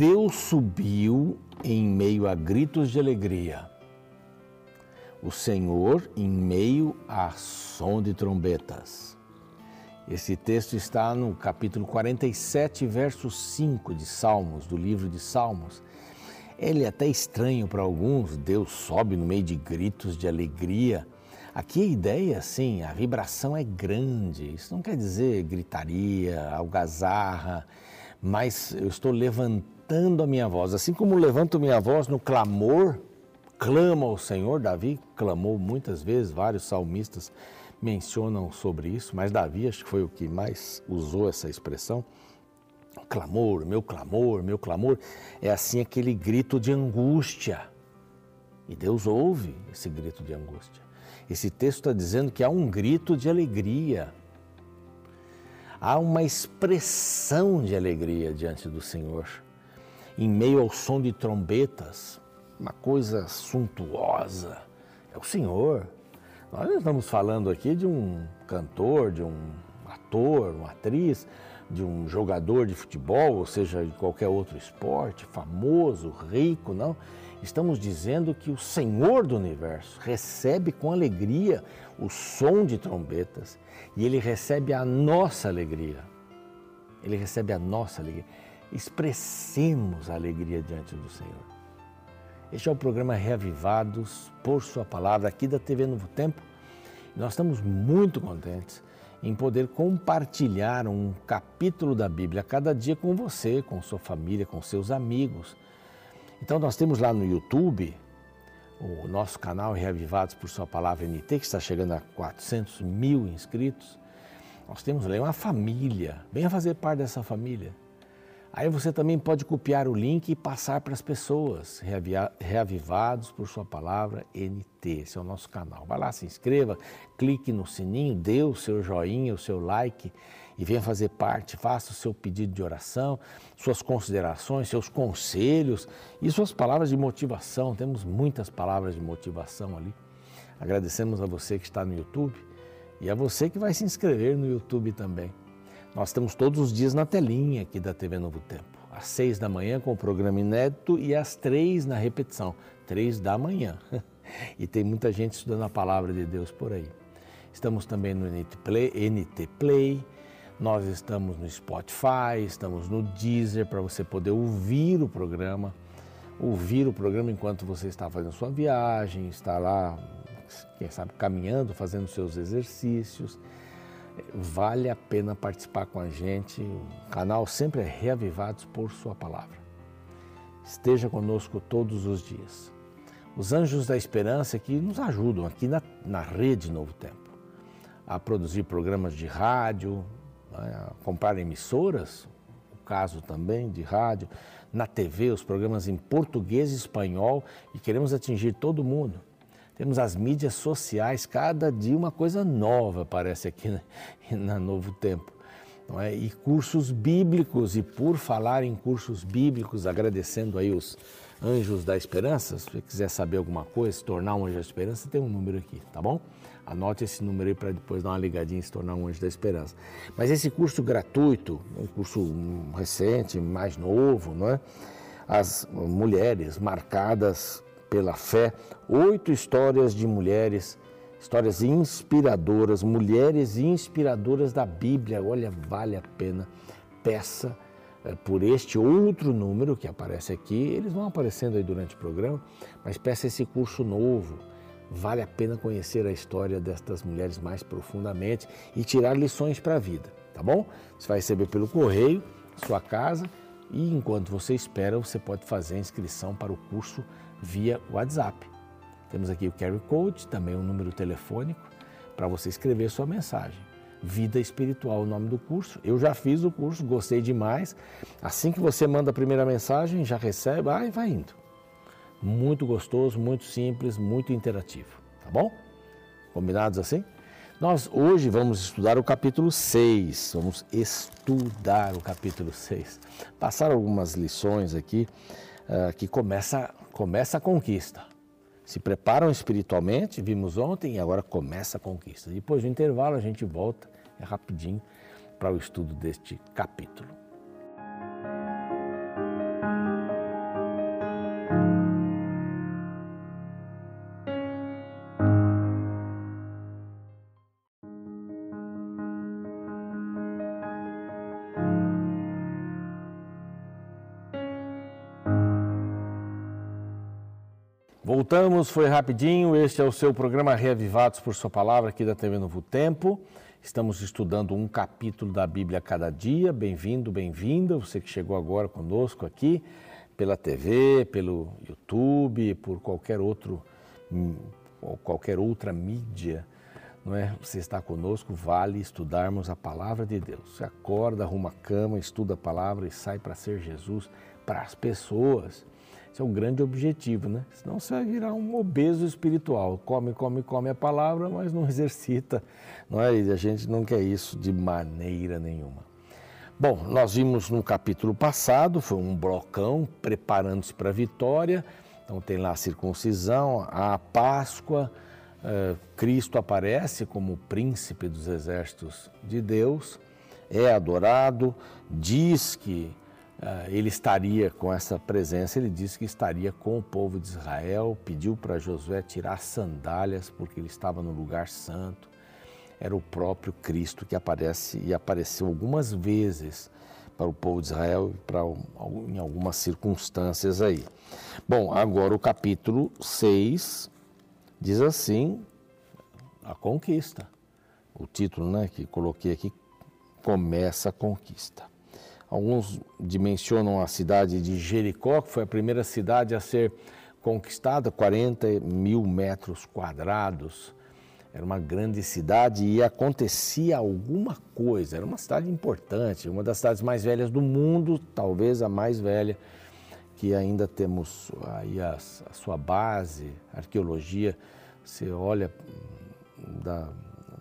Deus subiu em meio a gritos de alegria. O Senhor em meio a som de trombetas. Esse texto está no capítulo 47, verso 5 de Salmos, do livro de Salmos. Ele é até estranho para alguns, Deus sobe no meio de gritos de alegria. Aqui a ideia, sim, a vibração é grande. Isso não quer dizer gritaria, algazarra, mas eu estou levantando a minha voz. Assim como levanto minha voz no clamor, clamo ao Senhor. Davi clamou muitas vezes, vários salmistas mencionam sobre isso, mas Davi acho que foi o que mais usou essa expressão. Clamor, meu clamor, meu clamor, é assim aquele grito de angústia. E Deus ouve esse grito de angústia. Esse texto está dizendo que há um grito de alegria há uma expressão de alegria diante do Senhor, em meio ao som de trombetas, uma coisa suntuosa. É o Senhor. Nós estamos falando aqui de um cantor, de um ator, uma atriz, de um jogador de futebol, ou seja, de qualquer outro esporte, famoso, rico, não. Estamos dizendo que o Senhor do universo recebe com alegria o som de trombetas e ele recebe a nossa alegria. Ele recebe a nossa alegria. Expressemos a alegria diante do Senhor. Este é o programa Reavivados por Sua Palavra, aqui da TV Novo Tempo. Nós estamos muito contentes em poder compartilhar um capítulo da Bíblia cada dia com você, com sua família, com seus amigos. Então nós temos lá no YouTube o nosso canal Reavivados por Sua Palavra NT, que está chegando a 400 mil inscritos. Nós temos lá uma família, venha fazer parte dessa família. Aí você também pode copiar o link e passar para as pessoas, reavivados por sua palavra NT, esse é o nosso canal. Vai lá, se inscreva, clique no sininho, dê o seu joinha, o seu like e venha fazer parte, faça o seu pedido de oração, suas considerações, seus conselhos e suas palavras de motivação. Temos muitas palavras de motivação ali. Agradecemos a você que está no YouTube e a você que vai se inscrever no YouTube também. Nós estamos todos os dias na telinha aqui da TV Novo Tempo. Às seis da manhã com o programa inédito e às três na repetição, três da manhã. E tem muita gente estudando a palavra de Deus por aí. Estamos também no NT Play, NT Play nós estamos no Spotify, estamos no Deezer para você poder ouvir o programa, ouvir o programa enquanto você está fazendo sua viagem, está lá, quem sabe, caminhando, fazendo seus exercícios vale a pena participar com a gente. O canal sempre é Reavivados por Sua Palavra. Esteja conosco todos os dias. Os anjos da esperança que nos ajudam aqui na, na rede Novo Tempo a produzir programas de rádio, né, a comprar emissoras, o caso também de rádio, na TV, os programas em português e espanhol e queremos atingir todo mundo. Temos as mídias sociais, cada dia uma coisa nova aparece aqui na, na Novo Tempo. É? E cursos bíblicos, e por falar em cursos bíblicos, agradecendo aí os Anjos da Esperança, se você quiser saber alguma coisa, se tornar um Anjo da Esperança, tem um número aqui, tá bom? Anote esse número aí para depois dar uma ligadinha e se tornar um Anjo da Esperança. Mas esse curso gratuito, um curso recente, mais novo, não é? As mulheres marcadas pela fé, oito histórias de mulheres, histórias inspiradoras, mulheres inspiradoras da Bíblia. Olha, vale a pena. Peça é, por este outro número que aparece aqui, eles vão aparecendo aí durante o programa, mas peça esse curso novo. Vale a pena conhecer a história destas mulheres mais profundamente e tirar lições para a vida, tá bom? Você vai receber pelo correio, sua casa, e enquanto você espera, você pode fazer a inscrição para o curso via WhatsApp. Temos aqui o QR Code, também um número telefônico para você escrever sua mensagem. Vida Espiritual, o nome do curso. Eu já fiz o curso, gostei demais. Assim que você manda a primeira mensagem, já recebe, ah, e vai indo. Muito gostoso, muito simples, muito interativo, tá bom? Combinados assim? Nós hoje vamos estudar o capítulo 6. Vamos estudar o capítulo 6. Passar algumas lições aqui uh, que começa começa a conquista. Se preparam espiritualmente, vimos ontem, e agora começa a conquista. Depois do intervalo, a gente volta é rapidinho para o estudo deste capítulo. Voltamos, foi rapidinho. Este é o seu programa Reavivados por Sua Palavra aqui da TV Novo Tempo. Estamos estudando um capítulo da Bíblia a cada dia. Bem-vindo, bem-vinda. Você que chegou agora conosco aqui pela TV, pelo YouTube, por qualquer outro ou qualquer outra mídia, não é? Você está conosco, vale estudarmos a palavra de Deus. Você acorda, arruma a cama, estuda a palavra e sai para ser Jesus para as pessoas. Esse é o grande objetivo, né? Senão você vai virar um obeso espiritual. Come, come, come a palavra, mas não exercita. Não é? E a gente não quer isso de maneira nenhuma. Bom, nós vimos no capítulo passado, foi um blocão preparando-se para a vitória. Então tem lá a circuncisão, a Páscoa, eh, Cristo aparece como príncipe dos exércitos de Deus, é adorado, diz que ele estaria com essa presença, ele disse que estaria com o povo de Israel, pediu para Josué tirar sandálias porque ele estava no lugar santo. Era o próprio Cristo que aparece e apareceu algumas vezes para o povo de Israel para, em algumas circunstâncias aí. Bom, agora o capítulo 6 diz assim: a conquista. O título né, que coloquei aqui começa a conquista. Alguns dimensionam a cidade de Jericó, que foi a primeira cidade a ser conquistada, 40 mil metros quadrados. Era uma grande cidade e acontecia alguma coisa. Era uma cidade importante, uma das cidades mais velhas do mundo, talvez a mais velha, que ainda temos aí a, a sua base, a arqueologia. Você olha da,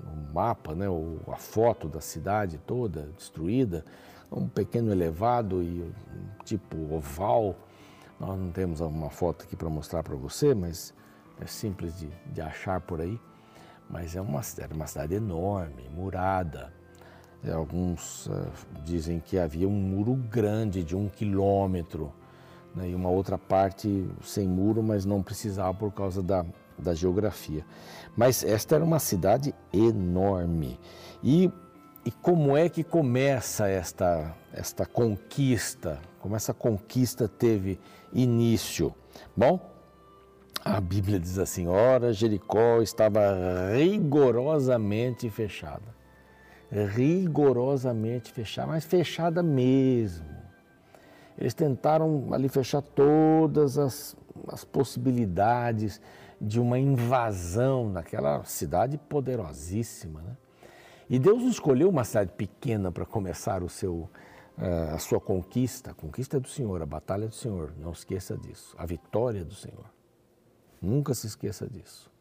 no mapa, né, a foto da cidade toda destruída um pequeno elevado e tipo oval. Nós não temos uma foto aqui para mostrar para você, mas é simples de, de achar por aí. Mas é uma, era uma cidade enorme, murada. É, alguns uh, dizem que havia um muro grande de um quilômetro né, e uma outra parte sem muro, mas não precisava por causa da, da geografia. Mas esta era uma cidade enorme. E e como é que começa esta, esta conquista? Como essa conquista teve início? Bom, a Bíblia diz assim: ora, Jericó estava rigorosamente fechada. Rigorosamente fechada, mas fechada mesmo. Eles tentaram ali fechar todas as, as possibilidades de uma invasão naquela cidade poderosíssima, né? E Deus escolheu uma cidade pequena para começar o seu, uh, a sua conquista. A conquista é do Senhor, a batalha é do Senhor. Não esqueça disso. A vitória é do Senhor. Nunca se esqueça disso.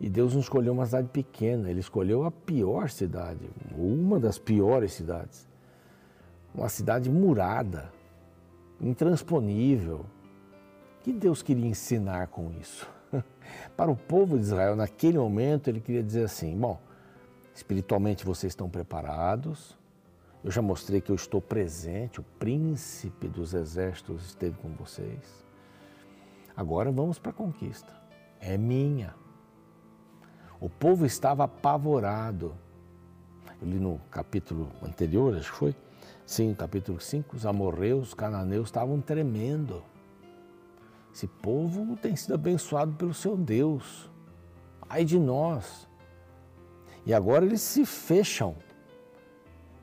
E Deus não escolheu uma cidade pequena, Ele escolheu a pior cidade, uma das piores cidades. Uma cidade murada, intransponível. O que Deus queria ensinar com isso? Para o povo de Israel, naquele momento, Ele queria dizer assim: bom, Espiritualmente vocês estão preparados. Eu já mostrei que eu estou presente, o príncipe dos exércitos esteve com vocês. Agora vamos para a conquista. É minha. O povo estava apavorado. Eu li no capítulo anterior, acho que foi, sim, capítulo 5, os amorreus, os cananeus estavam tremendo. Esse povo tem sido abençoado pelo seu Deus. Ai de nós. E agora eles se fecham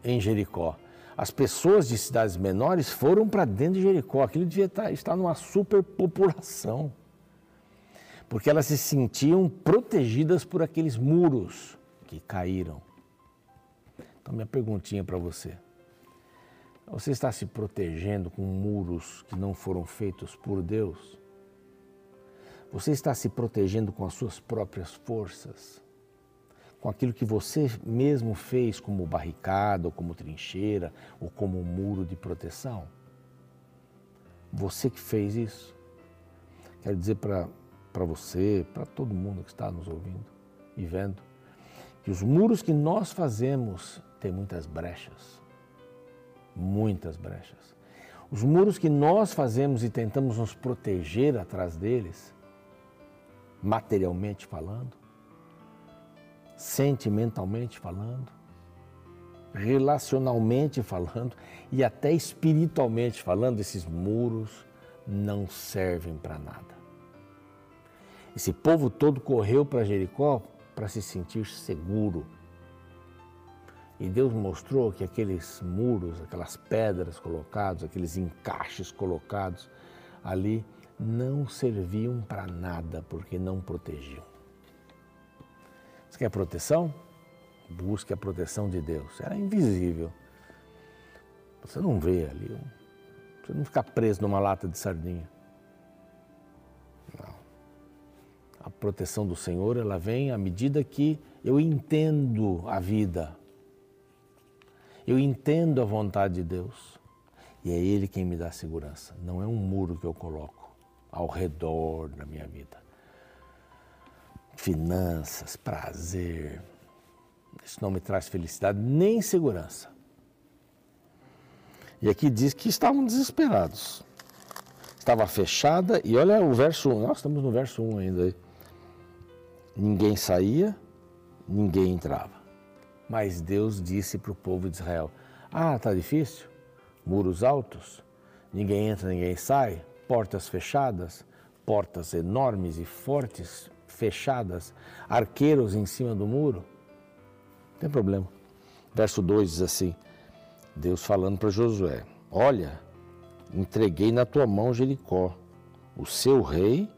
em Jericó. As pessoas de cidades menores foram para dentro de Jericó. Aquilo devia estar, tá, estar numa superpopulação. Porque elas se sentiam protegidas por aqueles muros que caíram. Então, minha perguntinha para você. Você está se protegendo com muros que não foram feitos por Deus? Você está se protegendo com as suas próprias forças? Com aquilo que você mesmo fez como barricada, ou como trincheira, ou como muro de proteção? Você que fez isso? Quero dizer para você, para todo mundo que está nos ouvindo e vendo, que os muros que nós fazemos têm muitas brechas. Muitas brechas. Os muros que nós fazemos e tentamos nos proteger atrás deles, materialmente falando, sentimentalmente falando, relacionalmente falando e até espiritualmente falando, esses muros não servem para nada. Esse povo todo correu para Jericó para se sentir seguro. E Deus mostrou que aqueles muros, aquelas pedras colocadas, aqueles encaixes colocados ali não serviam para nada porque não protegiam. Quer proteção? Busque a proteção de Deus. Era invisível. Você não vê ali. Você não fica preso numa lata de sardinha. Não. A proteção do Senhor, ela vem à medida que eu entendo a vida. Eu entendo a vontade de Deus. E é Ele quem me dá segurança. Não é um muro que eu coloco ao redor da minha vida. Finanças, prazer. Isso não me traz felicidade nem segurança. E aqui diz que estavam desesperados. Estava fechada, e olha o verso 1, nós estamos no verso 1 ainda. Ninguém saía, ninguém entrava. Mas Deus disse para o povo de Israel: Ah, está difícil? Muros altos, ninguém entra, ninguém sai, portas fechadas, portas enormes e fortes fechadas, arqueiros em cima do muro. Não tem problema. Verso 2 diz assim: Deus falando para Josué: Olha, entreguei na tua mão Jericó, o seu rei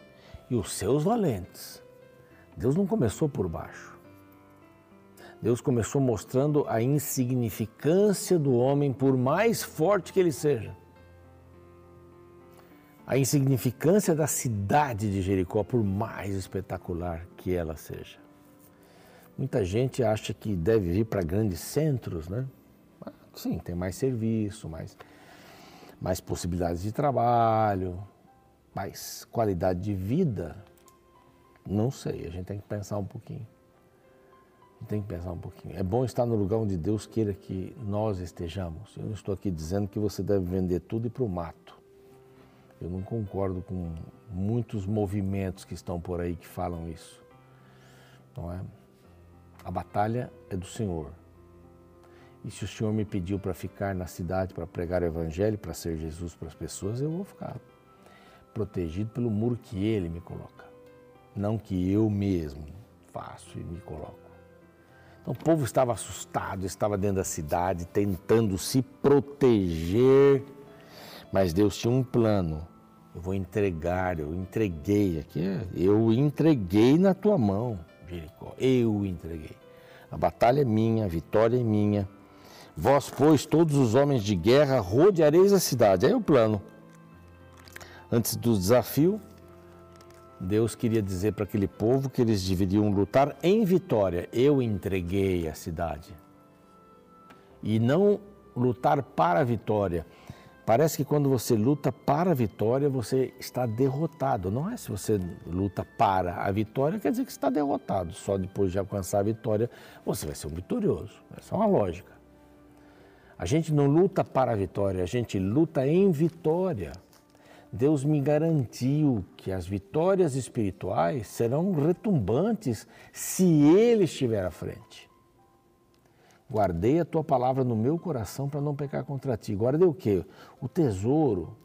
e os seus valentes. Deus não começou por baixo. Deus começou mostrando a insignificância do homem, por mais forte que ele seja. A insignificância da cidade de Jericó, por mais espetacular que ela seja. Muita gente acha que deve vir para grandes centros, né? Sim, tem mais serviço, mais, mais possibilidades de trabalho, mais qualidade de vida. Não sei, a gente tem que pensar um pouquinho. Tem que pensar um pouquinho. É bom estar no lugar onde Deus queira que nós estejamos. Eu não estou aqui dizendo que você deve vender tudo e ir para o mato. Eu não concordo com muitos movimentos que estão por aí que falam isso. Não é? A batalha é do Senhor. E se o Senhor me pediu para ficar na cidade para pregar o Evangelho, para ser Jesus para as pessoas, eu vou ficar protegido pelo muro que Ele me coloca. Não que eu mesmo faço e me coloco. Então o povo estava assustado, estava dentro da cidade, tentando se proteger, mas Deus tinha um plano. Eu vou entregar, eu entreguei aqui, eu entreguei na tua mão, Jericó. Eu entreguei. A batalha é minha, a vitória é minha. Vós, pois, todos os homens de guerra, rodeareis a cidade. Aí é o plano. Antes do desafio, Deus queria dizer para aquele povo que eles deveriam lutar em vitória. Eu entreguei a cidade. E não lutar para a vitória. Parece que quando você luta para a vitória, você está derrotado. Não é se você luta para a vitória, quer dizer que está derrotado. Só depois de alcançar a vitória, você vai ser um vitorioso. Essa é uma lógica. A gente não luta para a vitória, a gente luta em vitória. Deus me garantiu que as vitórias espirituais serão retumbantes se Ele estiver à frente. Guardei a tua palavra no meu coração para não pecar contra ti. Guardei o quê? O tesouro,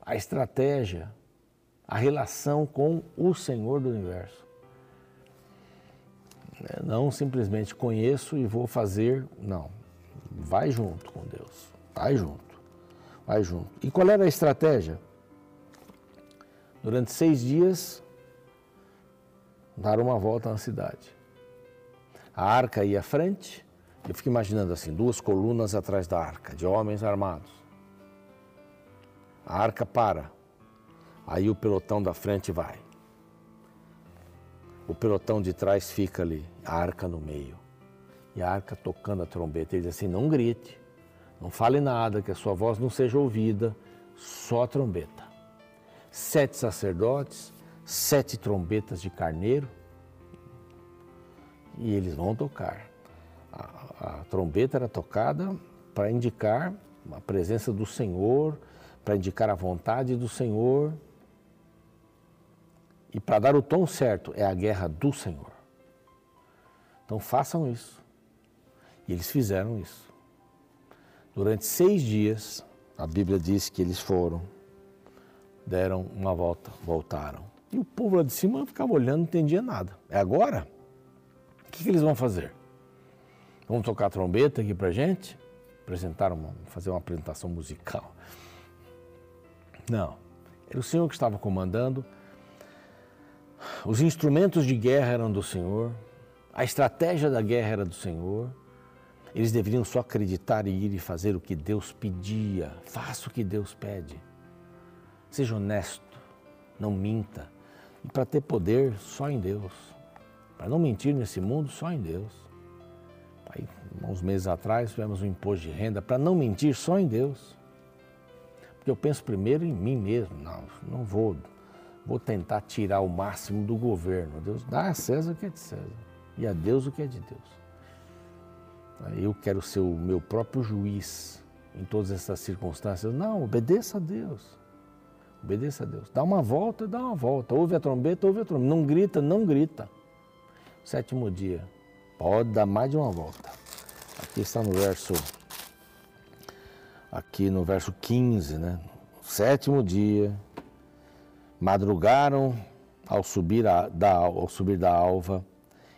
a estratégia, a relação com o Senhor do universo. Não simplesmente conheço e vou fazer, não. Vai junto com Deus, vai junto. Vai junto. E qual era a estratégia? Durante seis dias, dar uma volta na cidade. A arca ia à frente, eu fico imaginando assim, duas colunas atrás da arca, de homens armados. A arca para, aí o pelotão da frente vai. O pelotão de trás fica ali, a arca no meio. E a arca tocando a trombeta. Ele diz assim: não grite, não fale nada, que a sua voz não seja ouvida, só a trombeta. Sete sacerdotes, sete trombetas de carneiro, e eles vão tocar. A, a trombeta era tocada para indicar a presença do Senhor, para indicar a vontade do Senhor. E para dar o tom certo, é a guerra do Senhor. Então façam isso. E eles fizeram isso. Durante seis dias, a Bíblia diz que eles foram, deram uma volta, voltaram. E o povo lá de cima ficava olhando, não entendia nada. É agora? O que, que eles vão fazer? Vamos tocar trombeta aqui pra gente? Apresentar uma, fazer uma apresentação musical. Não. Era o Senhor que estava comandando. Os instrumentos de guerra eram do Senhor. A estratégia da guerra era do Senhor. Eles deveriam só acreditar e ir e fazer o que Deus pedia. Faça o que Deus pede. Seja honesto, não minta. E para ter poder, só em Deus. Para não mentir nesse mundo, só em Deus. Aí, uns meses atrás, tivemos um imposto de renda. Para não mentir, só em Deus. Porque eu penso primeiro em mim mesmo. Não, não vou. Vou tentar tirar o máximo do governo. Deus dá a César o que é de César e a Deus o que é de Deus. Eu quero ser o meu próprio juiz em todas essas circunstâncias. Não, obedeça a Deus. Obedeça a Deus. Dá uma volta, dá uma volta. Ouve a trombeta, ouve a trombeta. Não grita, não grita. Sétimo dia. Pode dar mais de uma volta. Aqui está no verso. Aqui no verso 15, né? Sétimo dia. Madrugaram ao subir, a, da, ao subir da alva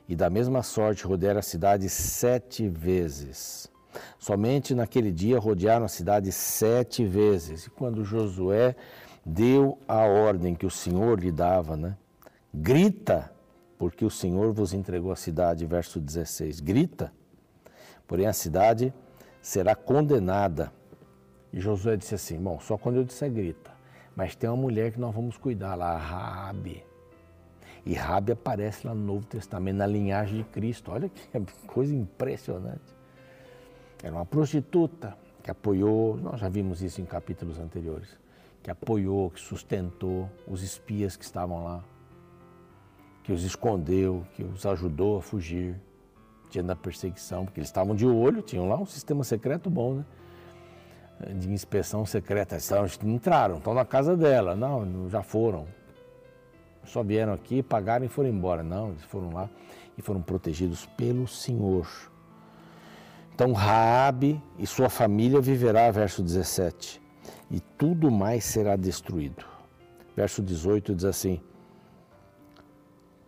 e da mesma sorte rodearam a cidade sete vezes. Somente naquele dia rodearam a cidade sete vezes. E quando Josué deu a ordem que o Senhor lhe dava, né? Grita, porque o Senhor vos entregou a cidade, verso 16. Grita, porém a cidade será condenada. E Josué disse assim: Bom, só quando eu disser grita, mas tem uma mulher que nós vamos cuidar lá, a Raabe. E Rabi aparece lá no Novo Testamento, na linhagem de Cristo. Olha que coisa impressionante. Era uma prostituta que apoiou, nós já vimos isso em capítulos anteriores, que apoiou, que sustentou os espias que estavam lá, que os escondeu, que os ajudou a fugir diante da perseguição, porque eles estavam de olho, tinham lá um sistema secreto bom, né? De inspeção secreta. Eles entraram, estão na casa dela. Não, já foram só vieram aqui, pagaram e foram embora. Não, eles foram lá e foram protegidos pelo Senhor. Então Raabe e sua família viverá, verso 17, e tudo mais será destruído. Verso 18 diz assim: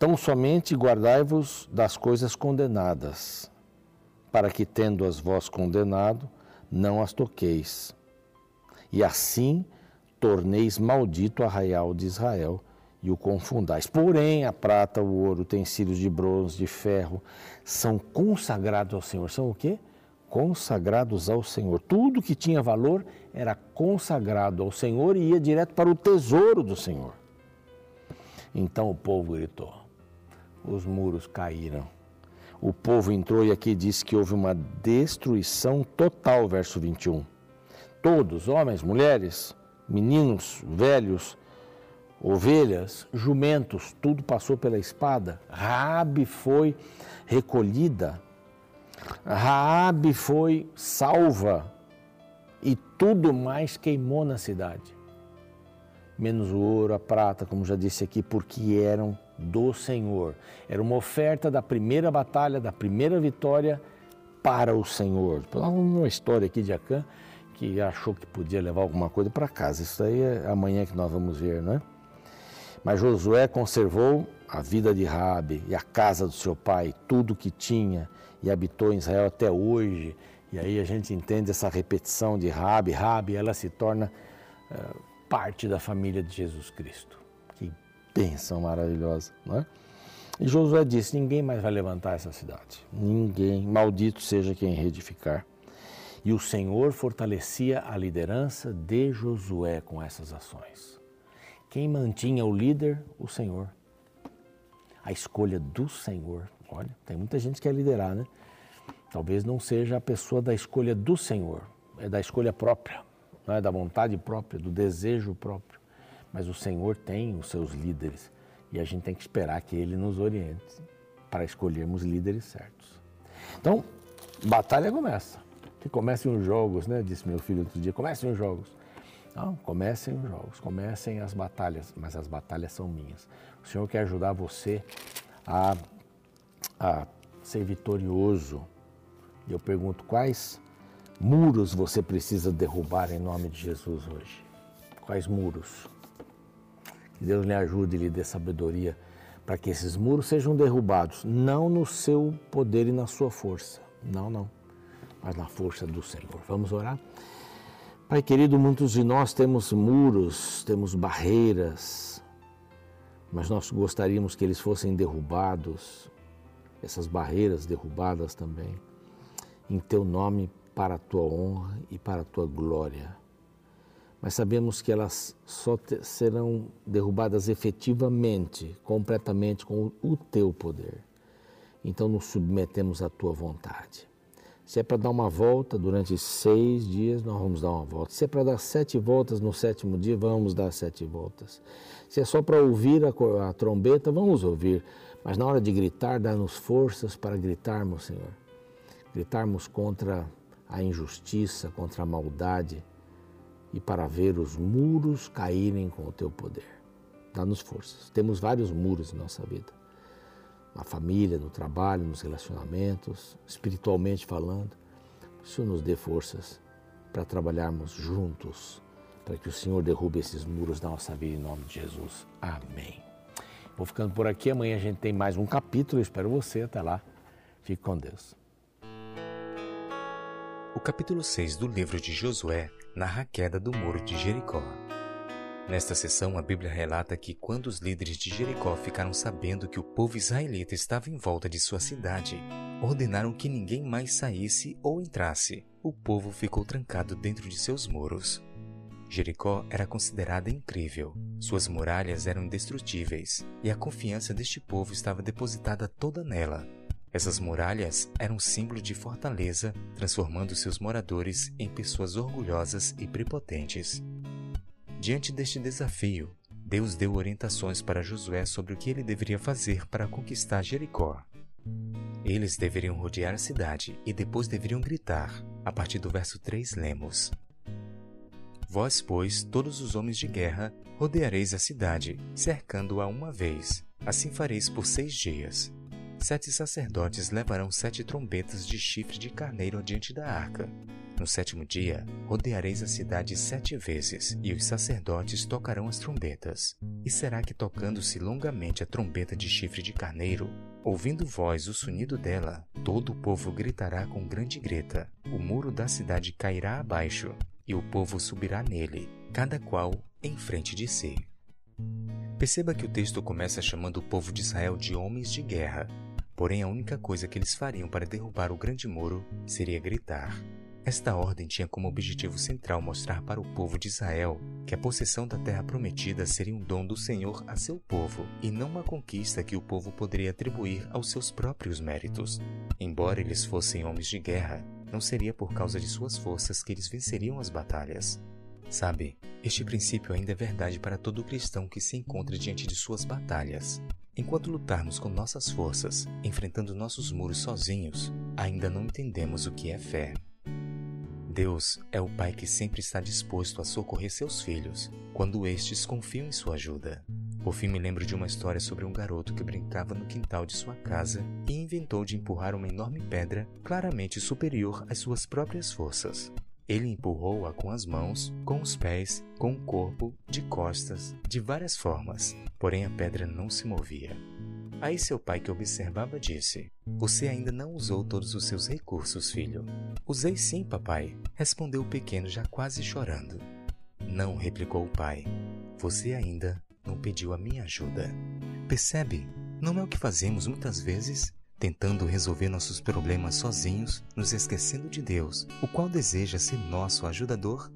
Tão somente guardai-vos das coisas condenadas, para que, tendo-as vós condenado, não as toqueis. E assim torneis maldito o arraial de Israel e o confundais. Porém, a prata, o ouro, utensílios de bronze, de ferro, são consagrados ao Senhor. São o quê? Consagrados ao Senhor. Tudo que tinha valor era consagrado ao Senhor e ia direto para o tesouro do Senhor. Então o povo gritou, os muros caíram. O povo entrou e aqui diz que houve uma destruição total, verso 21. Todos, homens, mulheres, meninos, velhos, ovelhas, jumentos, tudo passou pela espada. Raabe foi recolhida. Raabe foi salva e tudo mais queimou na cidade. Menos o ouro, a prata, como já disse aqui, porque eram do Senhor. Era uma oferta da primeira batalha, da primeira vitória para o Senhor. Uma história aqui de Acã que achou que podia levar alguma coisa para casa. Isso aí é amanhã que nós vamos ver, não é? Mas Josué conservou a vida de Rabi e a casa do seu pai, tudo que tinha, e habitou em Israel até hoje. E aí a gente entende essa repetição de Rabi. Rabi, ela se torna uh, parte da família de Jesus Cristo. Bênção maravilhosa, não é? E Josué disse: Ninguém mais vai levantar essa cidade. Ninguém. Maldito seja quem reedificar. E o Senhor fortalecia a liderança de Josué com essas ações. Quem mantinha o líder? O Senhor. A escolha do Senhor. Olha, tem muita gente que quer liderar, né? Talvez não seja a pessoa da escolha do Senhor, é da escolha própria, não é da vontade própria, do desejo próprio. Mas o Senhor tem os seus líderes e a gente tem que esperar que Ele nos oriente para escolhermos líderes certos. Então, batalha começa. Que comecem os jogos, né? Disse meu filho outro dia. Comecem os jogos. Não, comecem os jogos, comecem as batalhas, mas as batalhas são minhas. O Senhor quer ajudar você a, a ser vitorioso. E eu pergunto: quais muros você precisa derrubar em nome de Jesus hoje? Quais muros? Que Deus lhe ajude e lhe dê sabedoria para que esses muros sejam derrubados, não no seu poder e na sua força. Não, não. Mas na força do Senhor. Vamos orar? Pai querido, muitos de nós temos muros, temos barreiras, mas nós gostaríamos que eles fossem derrubados, essas barreiras derrubadas também, em teu nome, para a tua honra e para a tua glória. Mas sabemos que elas só serão derrubadas efetivamente, completamente com o, o teu poder. Então nos submetemos à tua vontade. Se é para dar uma volta durante seis dias, nós vamos dar uma volta. Se é para dar sete voltas no sétimo dia, vamos dar sete voltas. Se é só para ouvir a, a trombeta, vamos ouvir. Mas na hora de gritar, dá-nos forças para gritarmos, Senhor. Gritarmos contra a injustiça, contra a maldade e para ver os muros caírem com o teu poder. Dá-nos forças. Temos vários muros em nossa vida na família, no trabalho, nos relacionamentos, espiritualmente falando. O Senhor nos dê forças para trabalharmos juntos, para que o Senhor derrube esses muros da nossa vida em nome de Jesus. Amém. Vou ficando por aqui. Amanhã a gente tem mais um capítulo. espero você. Até lá. Fique com Deus. O capítulo 6 do livro de Josué narra a queda do muro de Jericó. Nesta sessão, a Bíblia relata que quando os líderes de Jericó ficaram sabendo que o povo israelita estava em volta de sua cidade, ordenaram que ninguém mais saísse ou entrasse. O povo ficou trancado dentro de seus muros. Jericó era considerada incrível. Suas muralhas eram indestrutíveis e a confiança deste povo estava depositada toda nela. Essas muralhas eram símbolo de fortaleza, transformando seus moradores em pessoas orgulhosas e prepotentes. Diante deste desafio, Deus deu orientações para Josué sobre o que ele deveria fazer para conquistar Jericó. Eles deveriam rodear a cidade e depois deveriam gritar, a partir do verso 3 lemos: Vós, pois, todos os homens de guerra, rodeareis a cidade, cercando-a uma vez. Assim fareis por seis dias. Sete sacerdotes levarão sete trombetas de chifre de carneiro adiante da arca. No sétimo dia, rodeareis a cidade sete vezes, e os sacerdotes tocarão as trombetas. E será que, tocando-se longamente a trombeta de chifre de carneiro, ouvindo vós o sonido dela, todo o povo gritará com grande grita, o muro da cidade cairá abaixo, e o povo subirá nele, cada qual em frente de si. Perceba que o texto começa chamando o povo de Israel de homens de guerra, porém a única coisa que eles fariam para derrubar o grande muro seria gritar. Esta ordem tinha como objetivo central mostrar para o povo de Israel que a possessão da terra prometida seria um dom do Senhor a seu povo e não uma conquista que o povo poderia atribuir aos seus próprios méritos. Embora eles fossem homens de guerra, não seria por causa de suas forças que eles venceriam as batalhas. Sabe, este princípio ainda é verdade para todo cristão que se encontra diante de suas batalhas. Enquanto lutarmos com nossas forças, enfrentando nossos muros sozinhos, ainda não entendemos o que é fé. Deus é o Pai que sempre está disposto a socorrer seus filhos quando estes confiam em sua ajuda. Por fim, me lembro de uma história sobre um garoto que brincava no quintal de sua casa e inventou de empurrar uma enorme pedra claramente superior às suas próprias forças. Ele empurrou-a com as mãos, com os pés, com o corpo, de costas, de várias formas, porém a pedra não se movia. Aí seu pai, que observava, disse: Você ainda não usou todos os seus recursos, filho. Usei sim, papai, respondeu o pequeno, já quase chorando. Não, replicou o pai. Você ainda não pediu a minha ajuda. Percebe? Não é o que fazemos muitas vezes? Tentando resolver nossos problemas sozinhos, nos esquecendo de Deus, o qual deseja ser nosso ajudador